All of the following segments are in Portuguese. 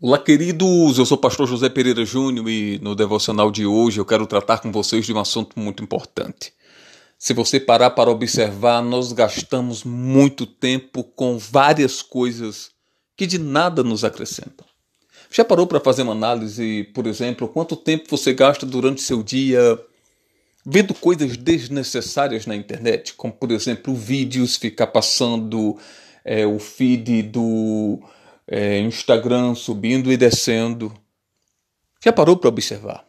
Olá, queridos. Eu sou o pastor José Pereira Júnior e no devocional de hoje eu quero tratar com vocês de um assunto muito importante. Se você parar para observar, nós gastamos muito tempo com várias coisas que de nada nos acrescentam. Já parou para fazer uma análise, por exemplo, quanto tempo você gasta durante seu dia vendo coisas desnecessárias na internet, como por exemplo vídeos, ficar passando é, o feed do é, Instagram subindo e descendo. Já parou para observar?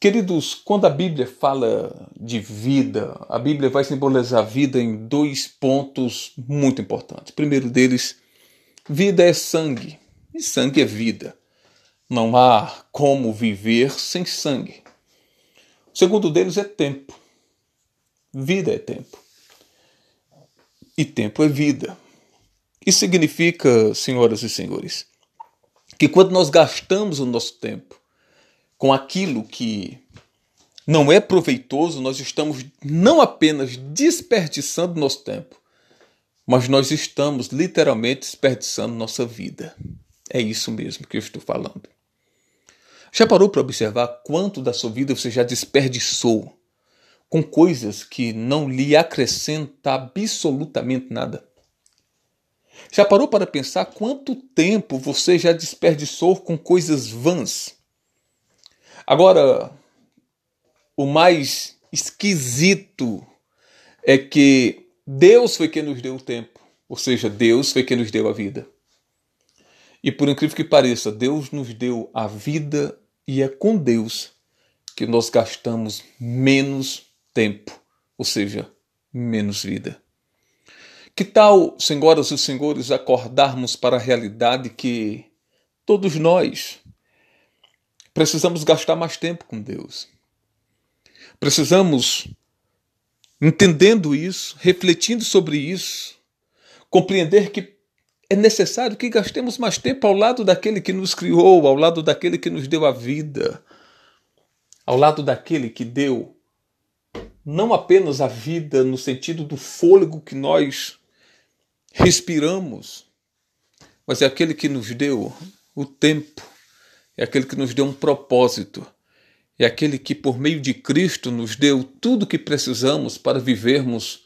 Queridos, quando a Bíblia fala de vida, a Bíblia vai simbolizar a vida em dois pontos muito importantes. Primeiro deles, vida é sangue, e sangue é vida. Não há como viver sem sangue. O segundo deles é tempo. Vida é tempo. E tempo é vida. Isso significa, senhoras e senhores, que quando nós gastamos o nosso tempo com aquilo que não é proveitoso, nós estamos não apenas desperdiçando nosso tempo, mas nós estamos literalmente desperdiçando nossa vida. É isso mesmo que eu estou falando. Já parou para observar quanto da sua vida você já desperdiçou com coisas que não lhe acrescentam absolutamente nada? Já parou para pensar quanto tempo você já desperdiçou com coisas vãs? Agora, o mais esquisito é que Deus foi quem nos deu o tempo, ou seja, Deus foi quem nos deu a vida. E por incrível que pareça, Deus nos deu a vida e é com Deus que nós gastamos menos tempo, ou seja, menos vida. Que tal, senhoras e senhores, acordarmos para a realidade que todos nós precisamos gastar mais tempo com Deus? Precisamos, entendendo isso, refletindo sobre isso, compreender que é necessário que gastemos mais tempo ao lado daquele que nos criou, ao lado daquele que nos deu a vida, ao lado daquele que deu não apenas a vida no sentido do fôlego que nós respiramos, mas é aquele que nos deu o tempo, é aquele que nos deu um propósito, é aquele que, por meio de Cristo, nos deu tudo o que precisamos para vivermos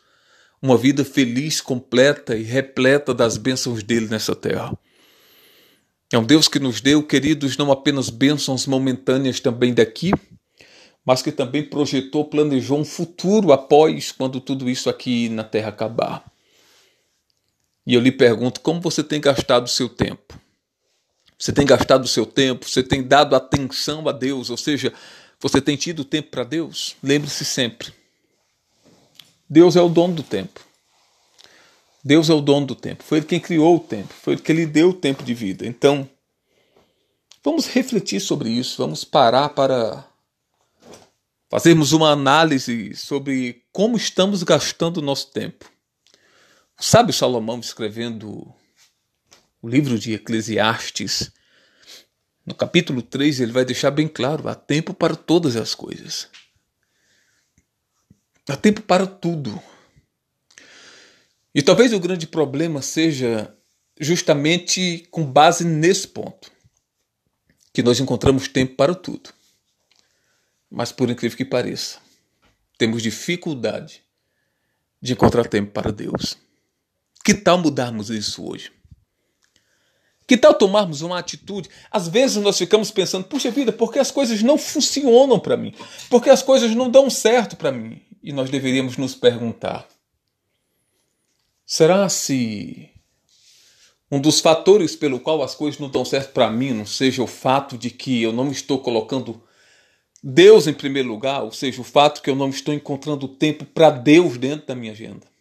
uma vida feliz, completa e repleta das bênçãos dele nessa terra. É um Deus que nos deu, queridos, não apenas bênçãos momentâneas também daqui, mas que também projetou, planejou um futuro após quando tudo isso aqui na terra acabar. E eu lhe pergunto: como você tem gastado o seu tempo? Você tem gastado o seu tempo? Você tem dado atenção a Deus? Ou seja, você tem tido tempo para Deus? Lembre-se sempre: Deus é o dono do tempo. Deus é o dono do tempo. Foi Ele quem criou o tempo. Foi Ele que lhe deu o tempo de vida. Então, vamos refletir sobre isso. Vamos parar para fazermos uma análise sobre como estamos gastando o nosso tempo. Sabe Salomão escrevendo o livro de Eclesiastes, no capítulo 3, ele vai deixar bem claro: há tempo para todas as coisas. Há tempo para tudo. E talvez o grande problema seja justamente com base nesse ponto, que nós encontramos tempo para tudo. Mas por incrível que pareça, temos dificuldade de encontrar tempo para Deus. Que tal mudarmos isso hoje? Que tal tomarmos uma atitude? Às vezes nós ficamos pensando, puxa vida, porque as coisas não funcionam para mim? Porque as coisas não dão certo para mim? E nós deveríamos nos perguntar: será se um dos fatores pelo qual as coisas não dão certo para mim não seja o fato de que eu não estou colocando Deus em primeiro lugar, ou seja, o fato que eu não estou encontrando tempo para Deus dentro da minha agenda?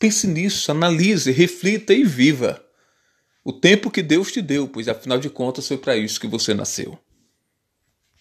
Pense nisso, analise, reflita e viva o tempo que Deus te deu, pois afinal de contas foi para isso que você nasceu.